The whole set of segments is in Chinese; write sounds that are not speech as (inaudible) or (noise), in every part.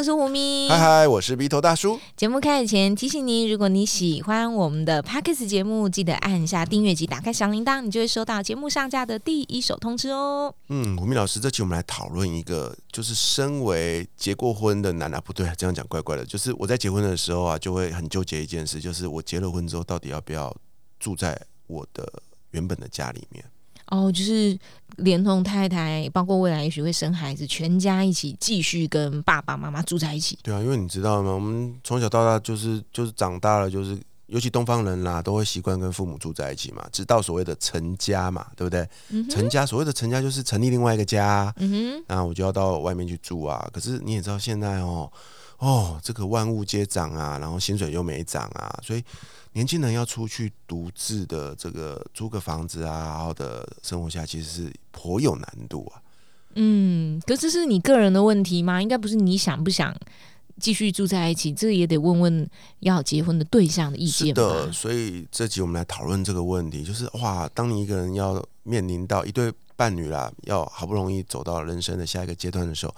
我是胡咪。嗨嗨，我是鼻头大叔。节目开始前提醒您，如果你喜欢我们的 Podcast 节目，记得按下订阅及打开小铃铛，你就会收到节目上架的第一手通知哦。嗯，胡咪老师，这期我们来讨论一个，就是身为结过婚的男啊，不对，这样讲怪怪的。就是我在结婚的时候啊，就会很纠结一件事，就是我结了婚之后，到底要不要住在我的原本的家里面。哦，就是连同太太，包括未来也许会生孩子，全家一起继续跟爸爸妈妈住在一起。对啊，因为你知道吗？我们从小到大就是就是长大了，就是尤其东方人啦，都会习惯跟父母住在一起嘛，直到所谓的成家嘛，对不对？成家所谓的成家就是成立另外一个家，嗯哼，那我就要到外面去住啊。可是你也知道现在哦哦，这个万物皆涨啊，然后薪水又没涨啊，所以。年轻人要出去独自的这个租个房子啊，好的生活下其实是颇有难度啊。嗯，可这是你个人的问题吗？应该不是你想不想继续住在一起，这也得问问要结婚的对象的意见。是的，所以这集我们来讨论这个问题，就是哇，当你一个人要面临到一对伴侣啦，要好不容易走到人生的下一个阶段的时候，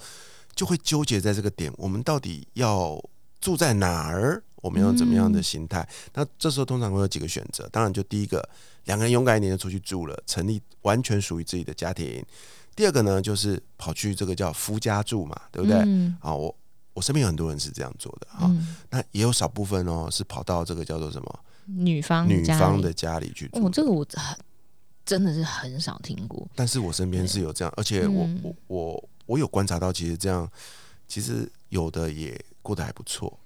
就会纠结在这个点，我们到底要住在哪儿？我们要怎么样的心态？那这时候通常会有几个选择。当然，就第一个，两个人勇敢一点就出去住了，成立完全属于自己的家庭。第二个呢，就是跑去这个叫夫家住嘛，对不对？嗯啊，我我身边有很多人是这样做的啊。那也有少部分哦，是跑到这个叫做什么女方女方的家里去住。哦，这个我很真的是很少听过。但是我身边是有这样，而且我我我我有观察到，其实这样其实有的也过得还不错。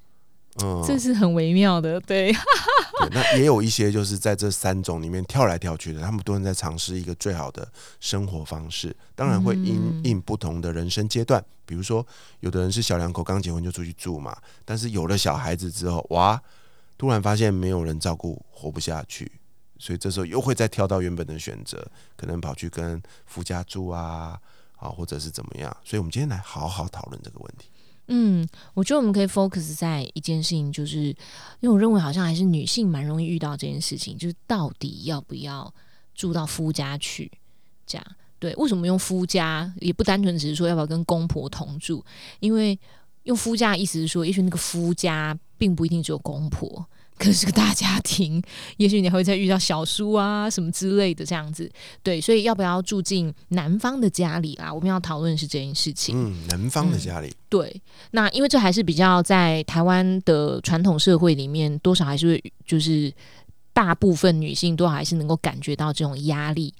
嗯，这是很微妙的，对。对，那也有一些就是在这三种里面跳来跳去的，他们都在尝试一个最好的生活方式。当然会因应不同的人生阶段，比如说有的人是小两口刚结婚就出去住嘛，但是有了小孩子之后，哇，突然发现没有人照顾，活不下去，所以这时候又会再跳到原本的选择，可能跑去跟夫家住啊，啊，或者是怎么样。所以我们今天来好好讨论这个问题。嗯，我觉得我们可以 focus 在一件事情，就是因为我认为好像还是女性蛮容易遇到这件事情，就是到底要不要住到夫家去？这样对？为什么用夫家？也不单纯只是说要不要跟公婆同住，因为用夫家的意思是说，也许那个夫家并不一定只有公婆。可是个大家庭，(laughs) 也许你还会再遇到小叔啊什么之类的这样子，对，所以要不要住进男方的家里啊？我们要讨论是这件事情。嗯，男方的家里。对，那因为这还是比较在台湾的传统社会里面，多少还是会就是大部分女性都还是能够感觉到这种压力，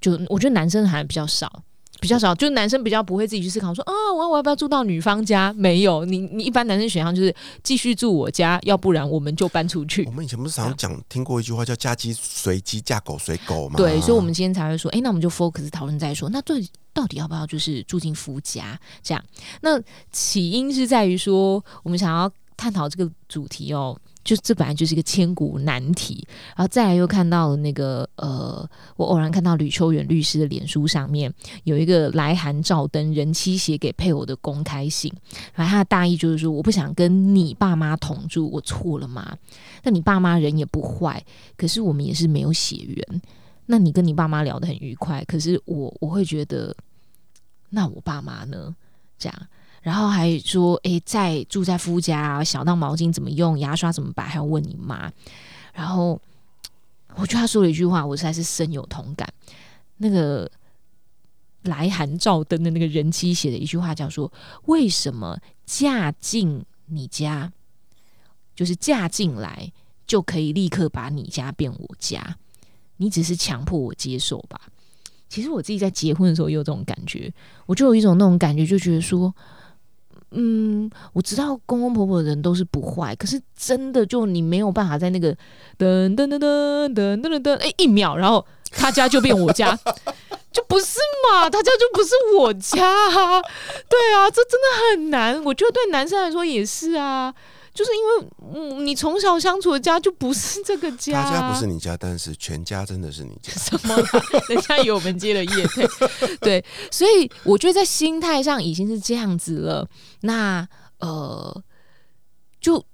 就我觉得男生还比较少。比较少，就男生比较不会自己去思考说啊，我我要不要住到女方家？没有，你你一般男生选项就是继续住我家，要不然我们就搬出去。我们以前不是常讲听过一句话叫“嫁鸡随鸡，嫁狗随狗”吗？对，所以，我们今天才会说，哎，那我们就 focus 讨论再说。那对，到底要不要就是住进夫家？这样，那起因是在于说，我们想要探讨这个主题哦。就这本来就是一个千古难题，然后再来又看到了那个呃，我偶然看到吕秋远律师的脸书上面有一个来函照登人妻写给配偶的公开信，然后他的大意就是说，我不想跟你爸妈同住，我错了吗？那你爸妈人也不坏，可是我们也是没有血缘，那你跟你爸妈聊得很愉快，可是我我会觉得，那我爸妈呢？这样。然后还说，哎，在住在夫家，小到毛巾怎么用，牙刷怎么摆，还要问你妈。然后我觉得他说了一句话，我实在是深有同感。那个来函照灯的那个人妻写的一句话，叫说：“为什么嫁进你家，就是嫁进来就可以立刻把你家变我家？你只是强迫我接受吧？”其实我自己在结婚的时候也有这种感觉，我就有一种那种感觉，就觉得说。嗯，我知道公公婆婆的人都是不坏，可是真的就你没有办法在那个噔噔噔噔噔噔噔噔，哎，一秒，然后他家就变我家，就不是嘛？他家就不是我家，对啊，这真的很难。我觉得对男生来说也是啊，就是因为嗯，你从小相处的家就不是这个家，他家不是你家，但是全家真的是你家。(laughs) 什么？人家有我们接了业配，(laughs) 对，所以我觉得在心态上已经是这样子了。那呃，就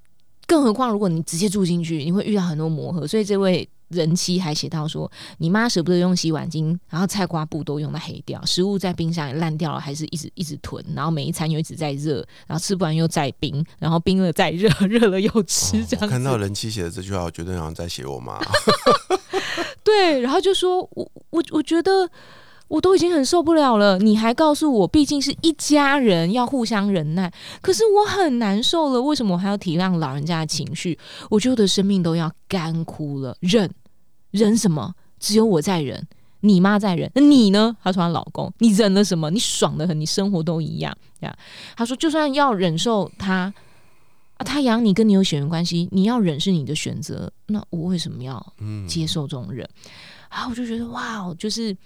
更何况如果你直接住进去，你会遇到很多磨合。所以这位人妻还写到说，你妈舍不得用洗碗巾，然后菜瓜布都用到黑掉，食物在冰箱也烂掉了，还是一直一直囤，然后每一餐又一直在热，然后吃不完又再冰，然后冰了再热，热了又吃，这样看到人妻写的这句话，我觉得好像在写我妈。对，然后就说我我我觉得我都已经很受不了了，你还告诉我，毕竟是一家人，要互相忍耐。可是我很难受了，为什么我还要体谅老人家的情绪？我觉得我的生命都要干枯了，忍忍什么？只有我在忍，你妈在忍，那你呢？她说她老公，你忍了什么？你爽的很，你生活都一样呀。她说就算要忍受他啊，他养你跟你有血缘关系，你要忍是你的选择，那我为什么要嗯，接受这种人？然后我就觉得哇，就是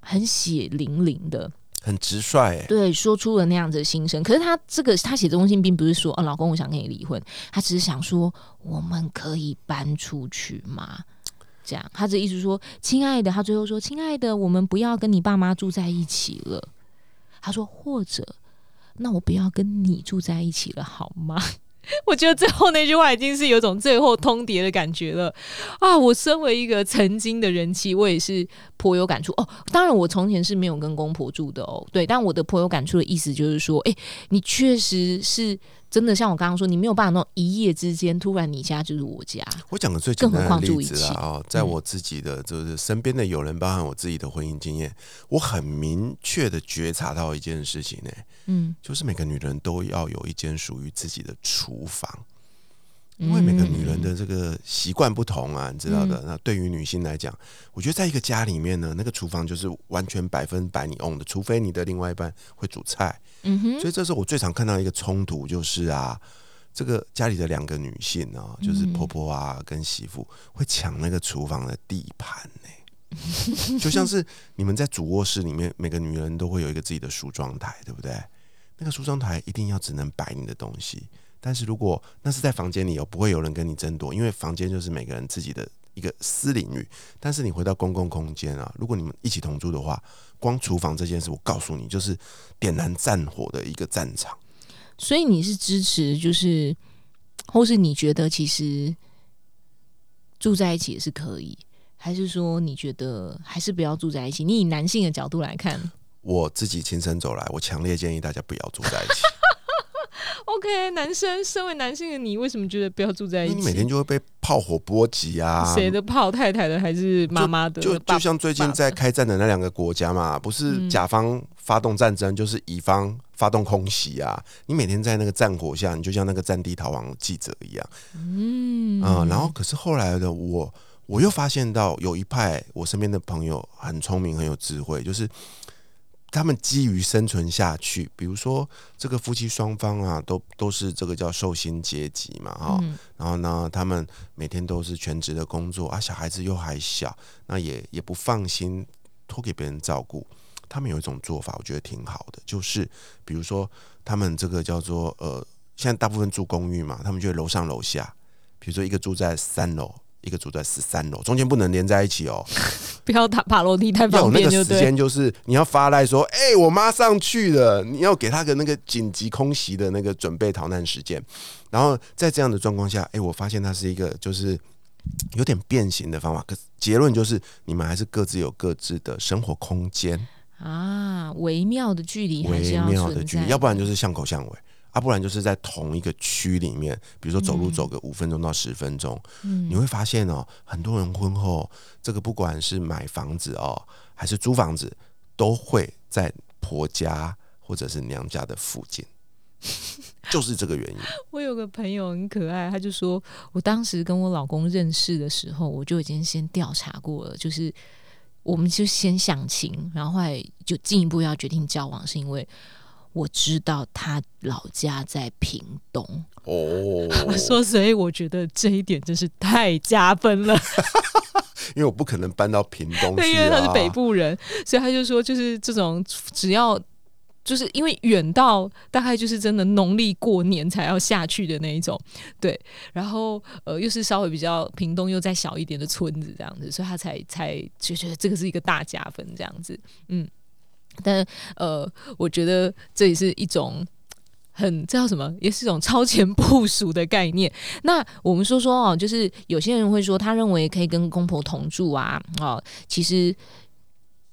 很血淋淋的，很直率哎。对，说出了那样子的心声。可是他这个他写这封信，并不是说哦，老公，我想跟你离婚，他只是想说，我们可以搬出去吗？这样，他的意思说，亲爱的，他最后说，亲爱的，我们不要跟你爸妈住在一起了。他说，或者，那我不要跟你住在一起了，好吗？(laughs) 我觉得最后那句话已经是有种最后通牒的感觉了啊！我身为一个曾经的人妻，我也是颇有感触哦。当然，我从前是没有跟公婆住的哦，对。但我的颇有感触的意思就是说，哎、你确实是真的，像我刚刚说，你没有办法那种一夜之间突然你家就是我家，我讲的最简单的例子啊哦，在嗯。我自己的就是身边的友人，包含我自己的婚姻经验，我很明确的觉察到一件事情呢、嗯，就是每个女人都要有一间属于自己的厨房。因为每个女人的这个习惯不同啊，你知道的。那对于女性来讲，我觉得在一个家里面呢，那个厨房就是完全百分百你 own 的，除非你的另外一半会煮菜。嗯哼，所以这是我最常看到一个冲突，就是啊，这个家里的两个女性啊，就是婆婆啊跟媳妇会抢那个厨房的地盘呢、就像是你们在主卧室里面，每个女人都会有一个自己的梳妆台，对不对？那个梳妆台一定要只能摆你的东西，但是如果那是在房间里哦，不会有人跟你争夺，因为房间就是每个人自己的一个私领域。但是你回到公共空间啊，如果你们一起同住的话，光厨房这件事，我告诉你，就是点燃战火的一个战场。所以你是支持，就是，或是你觉得其实住在一起也是可以，还是说你觉得还是不要住在一起？你以男性的角度来看我自己亲身走来，我强烈建议大家不要住在一起，(laughs) OK，男生身为男性的你，为什么觉得不要住在一起？你每天就会被炮火波及啊。(laughs) 谁的炮？太太的还是妈妈的？就爸就像最近在开战的那两个国家嘛，不是嗯甲方发动战争，就是乙方发动空袭啊。你每天在那个战火下，你就像那个战地逃亡的记者一样。嗯嗯，然后可是后来的我，我又发现到有一派我身边的朋友很聪明，很有智慧，就是他们基于生存下去，比如说这个夫妻双方啊，都都是这个叫受薪阶级嘛，哈、嗯然后呢，他们每天都是全职的工作啊，小孩子又还小，那也也不放心托给别人照顾。他们有一种做法，我觉得挺好的，就是比如说他们这个叫做呃，现在大部分住公寓嘛，他们就楼上楼下，比如说一个住在三楼，一个住在十三楼，中间不能连在一起哦，(laughs) 不要爬爬楼梯太要有方便，那个时。间，就是你要发来说，哎、我妈上去了，你要给她个那个紧急空袭的那个准备逃难时间。然后在这样的状况下，哎、我发现它是一个就是有点变形的方法。可结论就是，你们还是各自有各自的生活空间，啊，微妙的距离微妙的距离，要不然就是巷口巷尾。啊，不然就是在同一个区里面，比如说走路嗯走个五分钟到十分钟，嗯你会发现哦，很多人婚后这个不管是买房子哦，还是租房子，都会在婆家或者是娘家的附近，就是这个原因。(laughs) 我有个朋友很可爱，他就说，我当时跟我老公认识的时候，我就已经先调查过了，就是我们就先相情，然后后来就进一步要决定交往，是因为我知道他老家在屏东。哦，(laughs) 我说，所以我觉得这一点真是太加分了。(laughs) 因为我不可能搬到屏东对，因为他是北啊。部人，所以他就说，就是这种只要就是因为远到大概就是真的农历过年才要下去的那一种，对，然后呃又是稍微比较屏东又再小一点的村子这样子，所以他才才就觉得这个是一个大加分这样子，嗯，但呃我觉得这也是一种。很这叫什么？也是一种超前部署的概念。那我们说说哦，就是有些人会说，他认为可以跟公婆同住啊，哦，其实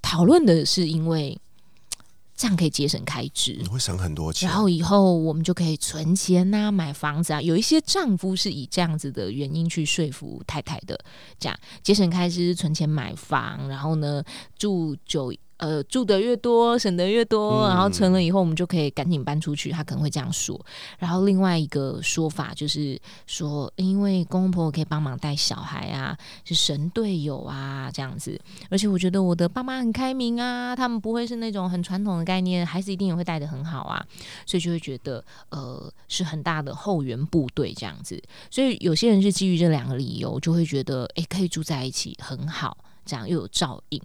讨论的是因为这样可以节省开支，你会省很多钱。然后以后我们就可以存钱呐，买房子啊。有一些丈夫是以这样子的原因去说服太太的，这样节省开支、存钱买房，然后呢住久。呃，住的越多，省得越多，然后存了以后，我们就可以赶紧搬出去。他可能会这样说。然后另外一个说法就是说，因为公公婆婆可以帮忙带小孩啊，是神队友啊，这样子。而且我觉得我的爸妈很开明啊，他们不会是那种很传统的概念，孩子一定也会带的很好啊，所以就会觉得呃是很大的后援部队这样子。所以有些人是基于这两个理由，就会觉得诶可以住在一起很好，这样又有照应。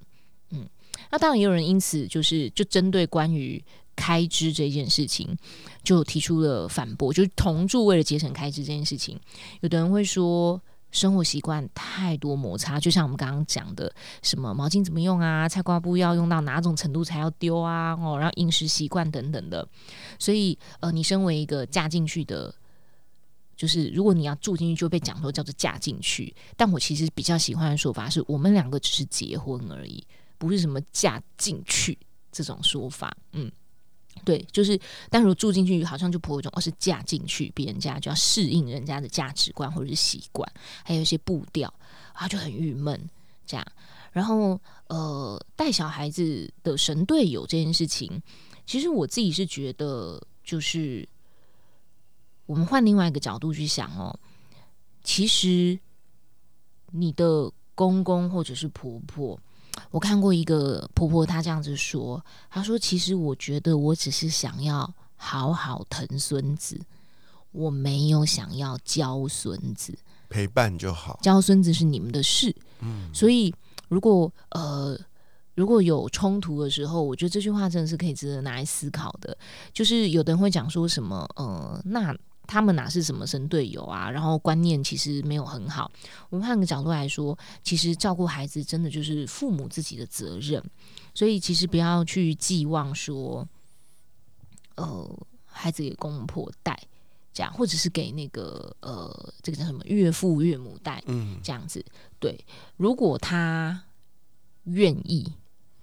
那当然也有人因此就是就针对关于开支这件事情，就提出了反驳，就是同住为了节省开支这件事情，有的人会说生活习惯太多摩擦，就像我们刚刚讲的，什么毛巾怎么用啊，菜瓜布要用到哪种程度才要丢啊，哦，然后饮食习惯等等的，所以呃，你身为一个嫁进去的，就是如果你要住进去，就被讲说叫做嫁进去，但我其实比较喜欢的说法是我们两个只是结婚而已。不是什么嫁进去这种说法，嗯，对，就是，但如果住进去，好像就颇有一种，哦，是嫁进去，别人家就要适应人家的价值观或者是习惯，还有一些步调，啊，就很郁闷这样。然后，呃，带小孩子的神队友这件事情，其实我自己是觉得，就是我们换另外一个角度去想哦，其实你的公公或者是婆婆。我看过一个婆婆，她这样子说：“她说，其实我觉得我只是想要好好疼孙子，我没有想要教孙子，陪伴就好。教孙子是你们的事，嗯。所以如果呃如果有冲突的时候，我觉得这句话真的是可以值得拿来思考的。就是有的人会讲说什么，呃，那。”他们哪是什么神队友啊？然后观念其实没有很好。我们换个角度来说，其实照顾孩子真的就是父母自己的责任。所以其实不要去寄望说，呃，孩子给公婆带这样，或者是给那个呃，这个叫什么岳父岳母带，嗯，这样子。对，如果他愿意，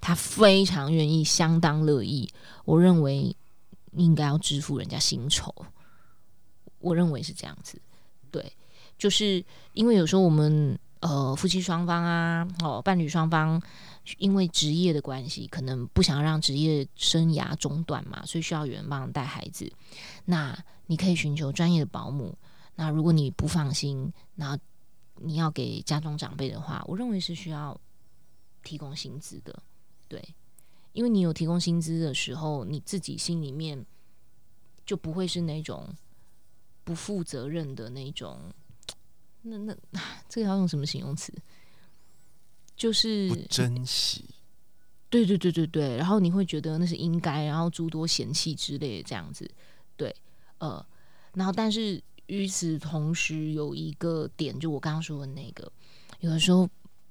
他非常愿意，相当乐意，我认为应该要支付人家薪酬。我认为是这样子，对，就是因为有时候我们呃夫妻双方啊，哦伴侣双方因为职业的关系，可能不想让职业生涯中断嘛，所以需要有人帮带孩子。那你可以寻求专业的保姆。那如果你不放心，那你要给家中长辈的话，我认为是需要提供薪资的，对，因为你有提供薪资的时候，你自己心里面就不会是那种。不负责任的那种，(tsk) 那那 (sighs) 这个要用什么形容词？就是不珍惜。对对对对对，然后你会觉得那是应该，然后诸多嫌弃之类的这样子。对，呃，然后但是与此同时，有一个点，就我刚刚说的那个，有的时候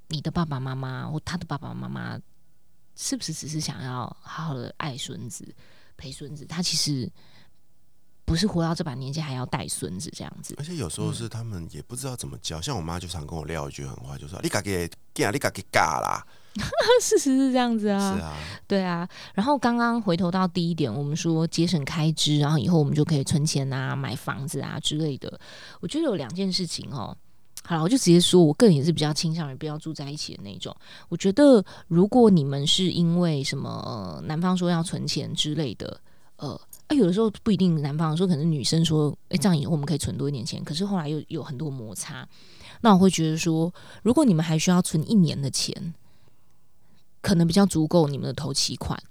你的爸爸妈妈或他的爸爸妈妈，是不是只是想要好好的爱孙子、陪孙子？他其实。不是活到这把年纪还要带孙子这样子，而且有时候是他们也不知道怎么教。像我妈就常跟我撂一句狠话，就说：“你嘎给干，你嘎给嘎啦。(laughs) ”事实是这样子啊，是啊，对啊。然后刚刚回头到第一点，我们说节省开支，然后以后我们就可以存钱啊、买房子啊之类的。我觉得有两件事情哦。好了，我就直接说，我个人也是比较倾向于不要住在一起的那种。我觉得如果你们是因为什么男方说要存钱之类的，呃。啊，有的时候不一定，男方说可能女生说，哎，这样以后我们可以存多一点钱。可是后来又有很多摩擦，那我会觉得说，如果你们还需要存一年的钱，可能比较足够你们的头期款，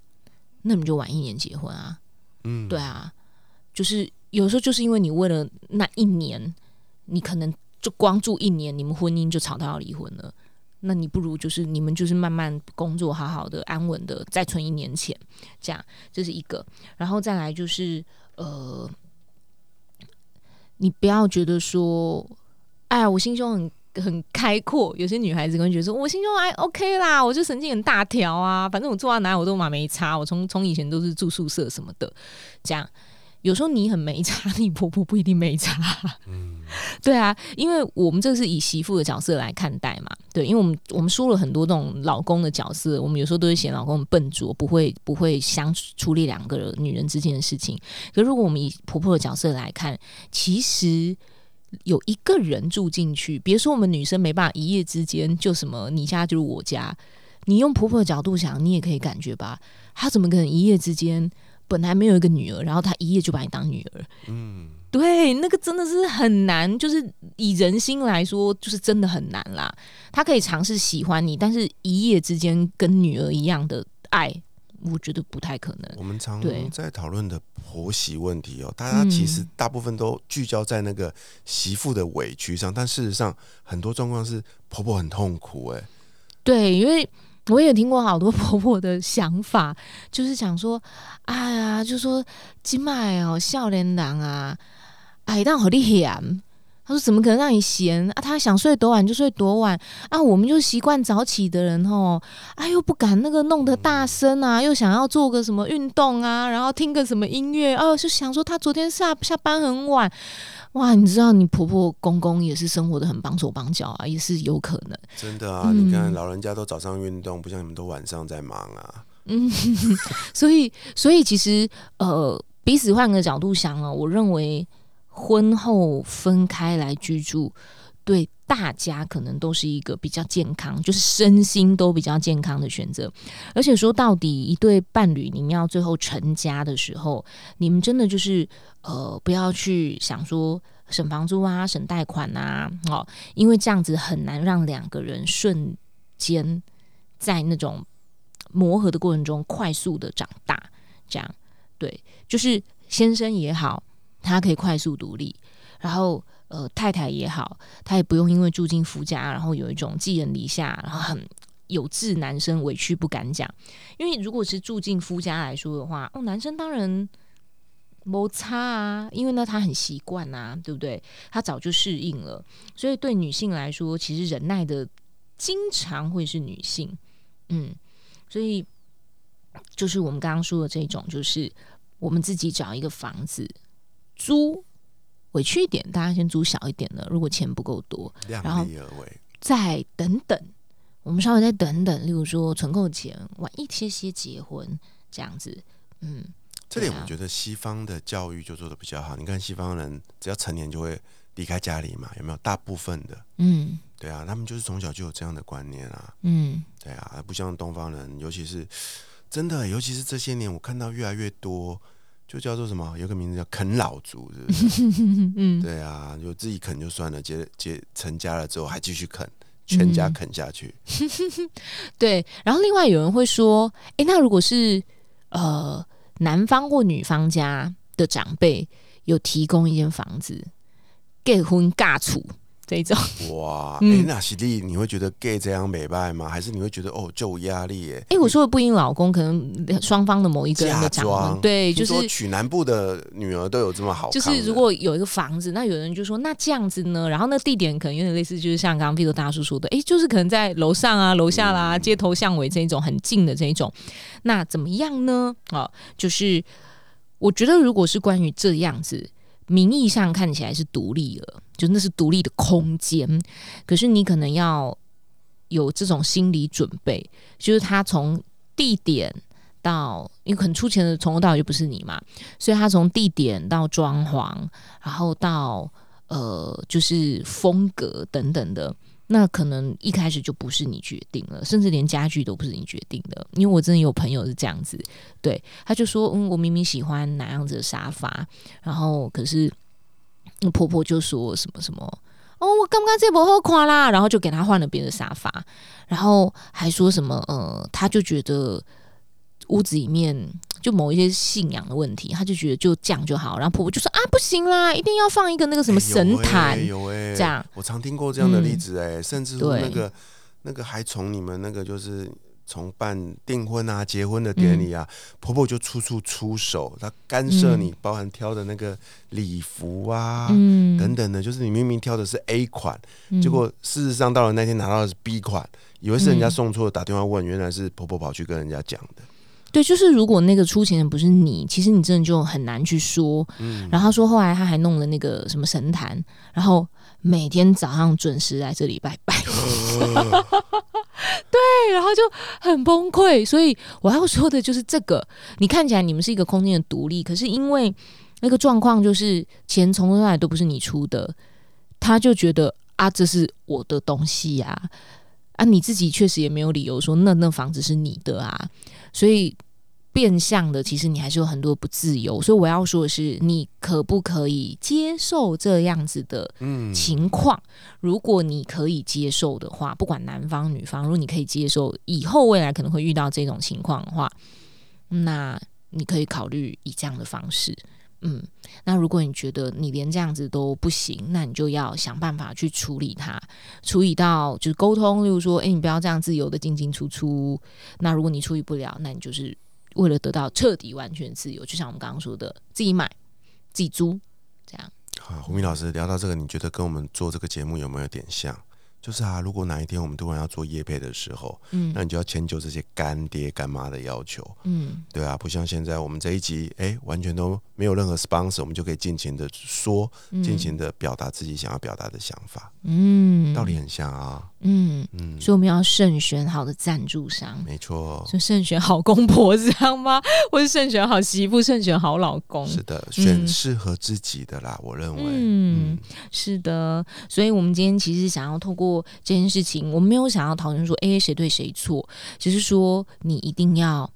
那你们就晚一年结婚啊。嗯，对啊，就是有时候就是因为你为了那一年，你可能就光住一年，你们婚姻就吵到要离婚了。那你不如就是你们就是慢慢工作，好好的安稳的再存一年钱，这样这是一个。然后再来就是呃，你不要觉得说，哎，我心胸很。很开阔，有些女孩子可能觉得说，我心胸还 OK 啦，我就神经很大条啊，反正我住到哪我都马没差，我从从以前都是住宿舍什么的，这样有时候你很没差，你婆婆不一定没差，嗯，(laughs) 对啊，因为我们这是以媳妇的角色来看待嘛，对，因为我们我们说了很多这种老公的角色，我们有时候都会嫌老公很笨拙，不会不会相处理两个女人之间的事情，可如果我们以婆婆的角色来看，其实。有一个人住进去，别说我们女生没办法一夜之间就什么你家就是我家，你用婆婆的角度想，你也可以感觉吧？她怎么可能一夜之间本来没有一个女儿，然后她一夜就把你当女儿？嗯，对，那个真的是很难，就是以人心来说，就是真的很难啦。他可以尝试喜欢你，但是一夜之间跟女儿一样的爱。我觉得不太可能。我们常在讨论的婆媳问题哦，大家其实大部分都聚焦在那个媳妇的委屈上，但事实上很多状况是婆婆很痛苦。哎，对，因为我也听过好多 (laughs) 婆婆的想法，就是想说，哎呀，就说今麦哦，笑脸郎啊，哎，但好厉害。他说：“怎么可能让你闲啊？他想睡多晚就睡多晚啊！我们就习惯早起的人哦，哎又不敢那个弄得大声啊，又想要做个什么运动啊，然后听个什么音乐哦，就想说他昨天下下班很晚哇！你知道你婆婆公公也是生活的很绑手绑脚啊，也是有可能。真的啊，你看老人家都早上运动，不像你们都晚上在忙啊。嗯，(laughs) 所以所以其实呃，彼此换个角度想啊，我认为。”婚后分开来居住，对大家可能都是一个比较健康，就是身心都比较健康的选择。而且说到底，一对伴侣，你们要最后成家的时候，你们真的就是呃，不要去想说省房租啊、省贷款啊，哦，因为这样子很难让两个人瞬间在那种磨合的过程中快速的长大。这样对，就是先生也好。他可以快速独立，然后呃，太太也好，他也不用因为住进夫家，然后有一种寄人篱下，然后很有志男生委屈不敢讲。因为如果是住进夫家来说的话，哦，男生当然摩擦啊，因为呢他很习惯啊，对不对？他早就适应了，所以对女性来说，其实忍耐的经常会是女性，嗯，所以就是我们刚刚说的这种，就是我们自己找一个房子。租委屈一点，大家先租小一点的。如果钱不够多，然后再等等，我们稍微再等等。例如说存够钱，晚一些些结婚这样子。嗯，这点我觉得西方的教育就做的比较好。你看西方人只要成年就会离开家里嘛，有没有？大部分的，嗯，对啊，他们就是从小就有这样的观念啊。嗯，对啊，不像东方人，尤其是真的，尤其是这些年，我看到越来越多。就叫做什么？有个名字叫啃老族，是不是？嗯，(laughs) 对啊，就自己啃就算了，结结成家了之后还继续啃，全家啃下去。(laughs) 对，然后另外有人会说，哎，那如果是呃男方或女方家的长辈有提供一间房子，给婚尬处。这种哇，哎，那喜力，你会觉得 gay 这样美败吗？还是你会觉得哦，就有压力？哎，哎，我说的不因老公，可能双方的某一个人的装，对，就是娶南部的女儿都有这么好。就是如果有一个房子，那有人就说，那这样子呢？然后那地点可能有点类似，就是像刚刚 P 大叔说的，哎，就是可能在楼上啊、楼下啦、街头巷尾这种很近的这一种，那怎么样呢？啊，就是我觉得，如果是关于这样子。名义上看起来是独立了，就那是独立的空间，可是你可能要有这种心理准备，就是他从地点到，因为可能出钱的从头到尾就不是你嘛，所以他从地点到装潢，然后到呃，就是风格等等的。那可能一开始就不是你决定了，甚至连家具都不是你决定的。因为我真的有朋友是这样子，对，他就说，嗯，我明明喜欢哪样子的沙发，然后可是婆婆就说什么什么，哦，我刚刚这不好垮啦，然后就给他换了别的沙发，然后还说什么，呃，他就觉得屋子里面。就某一些信仰的问题，他就觉得就这样就好，然后婆婆就说啊不行啦，一定要放一个那个什么神坛，有哎，这样我常听过这样的例子哎，甚至那个那个还从你们那个就是从办订婚啊、结婚的典礼啊，婆婆就处处出手，她干涉你，包含挑的那个礼服啊。嗯等等的，就是你明明挑的是 A 款，嗯结果事实上到了那天拿到的是 B 款，以为是人家送错，打电话问，原来是婆婆跑去跟人家讲的。对，就是如果那个出钱的不是你，其实你真的就很难去说。嗯，然后他说后来他还弄了那个什么神坛，然后每天早上准时来这里拜拜。(laughs) (laughs) 对，然后就很崩溃。所以我要说的就是这个，你看起来你们是一个空间的独立，可是因为那个状况就是钱从头到尾都不是你出的，他就觉得啊这是我的东西呀、啊，你自己确实也没有理由说那那房子是你的啊，所以。变相的，其实你还是有很多不自由，所以我要说的是，你可不可以接受这样子的嗯情况？如果你可以接受的话，不管男方女方，如果你可以接受，以后未来可能会遇到这种情况的话，那你可以考虑以这样的方式。嗯，那如果你觉得你连这样子都不行，那你就要想办法去处理它，处理到就是沟通，例如说，诶，你不要这样自由的进进出出。那如果你处理不了，那你就是为了得到彻底完全自由，就像我们刚刚说的，自己买、自己租，这样。啊，胡明老师聊到这个，你觉得跟我们做这个节目有没有点像？就是啊，如果哪一天我们突然要做业配的时候，嗯。那你就要迁就这些干爹干妈的要求，嗯。对啊，不像现在我们这一集，哎、完全都没有任何 sponsor，我们就可以尽情的说，嗯。尽情的表达自己想要表达的想法，嗯。道理很像啊，嗯，嗯，所以我们要慎选好的赞助商，没错，就慎选好公婆，这样吗？(laughs) 或是慎选好媳妇，慎选好老公？是的，选嗯适合自己的啦，我认为，嗯嗯，是的，所以我们今天其实想要透过这件事情，我们没有想要讨论说，哎，谁对谁错，只是说你一定要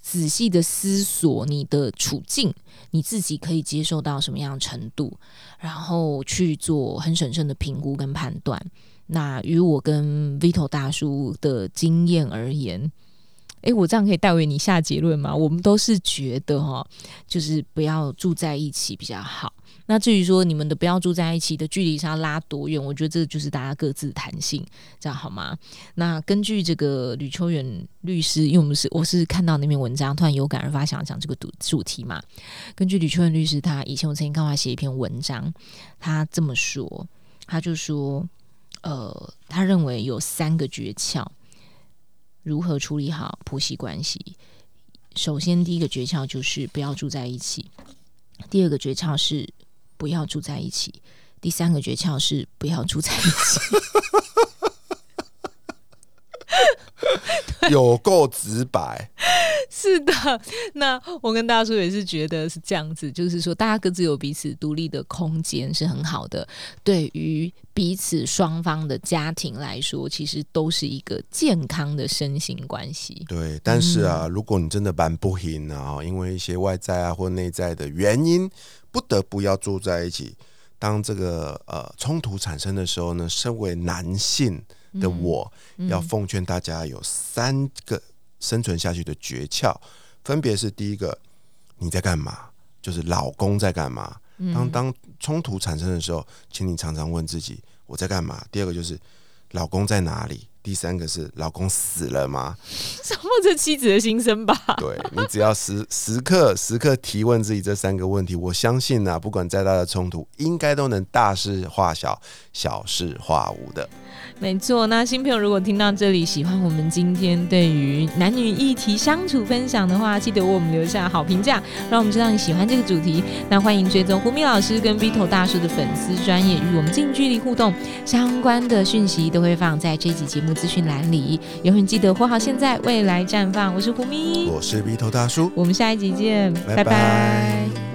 仔细的思索你的处境，你自己可以接受到什么样的程度，然后去做很审慎的评估跟判断。那与我跟 Vito 大叔的经验而言，诶，我这样可以代为你下结论吗？我们都是觉得哈，就是不要住在一起比较好。那至于说你们的不要住在一起的距离是要拉多远，我觉得这就是大家各自弹性，这样好吗？那根据这个吕秋远律师，因为我们是我是看到那篇文章，突然有感而发，想讲这个主主题嘛。根据吕秋远律师，他以前我曾经看他写一篇文章，他这么说，他就说，呃，他认为有三个诀窍，如何处理好婆媳关系。首先，第一个诀窍就是不要住在一起；第二个诀窍是不要住在一起；第三个诀窍是不要住在一起。(laughs) 有够直白，是的，(laughs) 那我跟大叔也是觉得是这样子，就是说大家各自有彼此独立的空间是很好的，对于彼此双方的家庭来说，其实都是一个健康的身心关系。对，但是啊，嗯如果你真的蛮不行啊，因为一些外在啊或内在的原因，不得不要住在一起。当这个呃冲突产生的时候呢，身为男性的我，嗯要奉劝大家有三个生存下去的诀窍，分别是第一个，你在干嘛？就是老公在干嘛？嗯当当冲突产生的时候，请你常常问自己我在干嘛？第二个就是老公在哪里？第三个是老公死了吗？(laughs) 什么这妻子的心声吧？对你只要时时刻时刻提问自己这三个问题，我相信啊，不管再大的冲突，应该都能大事化小，小事化无的。没错，那新朋友如果听到这里，喜欢我们今天对于男女议题相处分享的话，记得为我们留下好评价，让我们知道你喜欢这个主题。那欢迎追踪胡咪老师跟 Vito 大叔的粉丝专业，与我们近距离互动，相关的讯息都会放在这集节目资讯栏里。永远记得活好现在，未来绽放。我是胡咪，我是鼻头大叔，我们下一集见，拜拜拜拜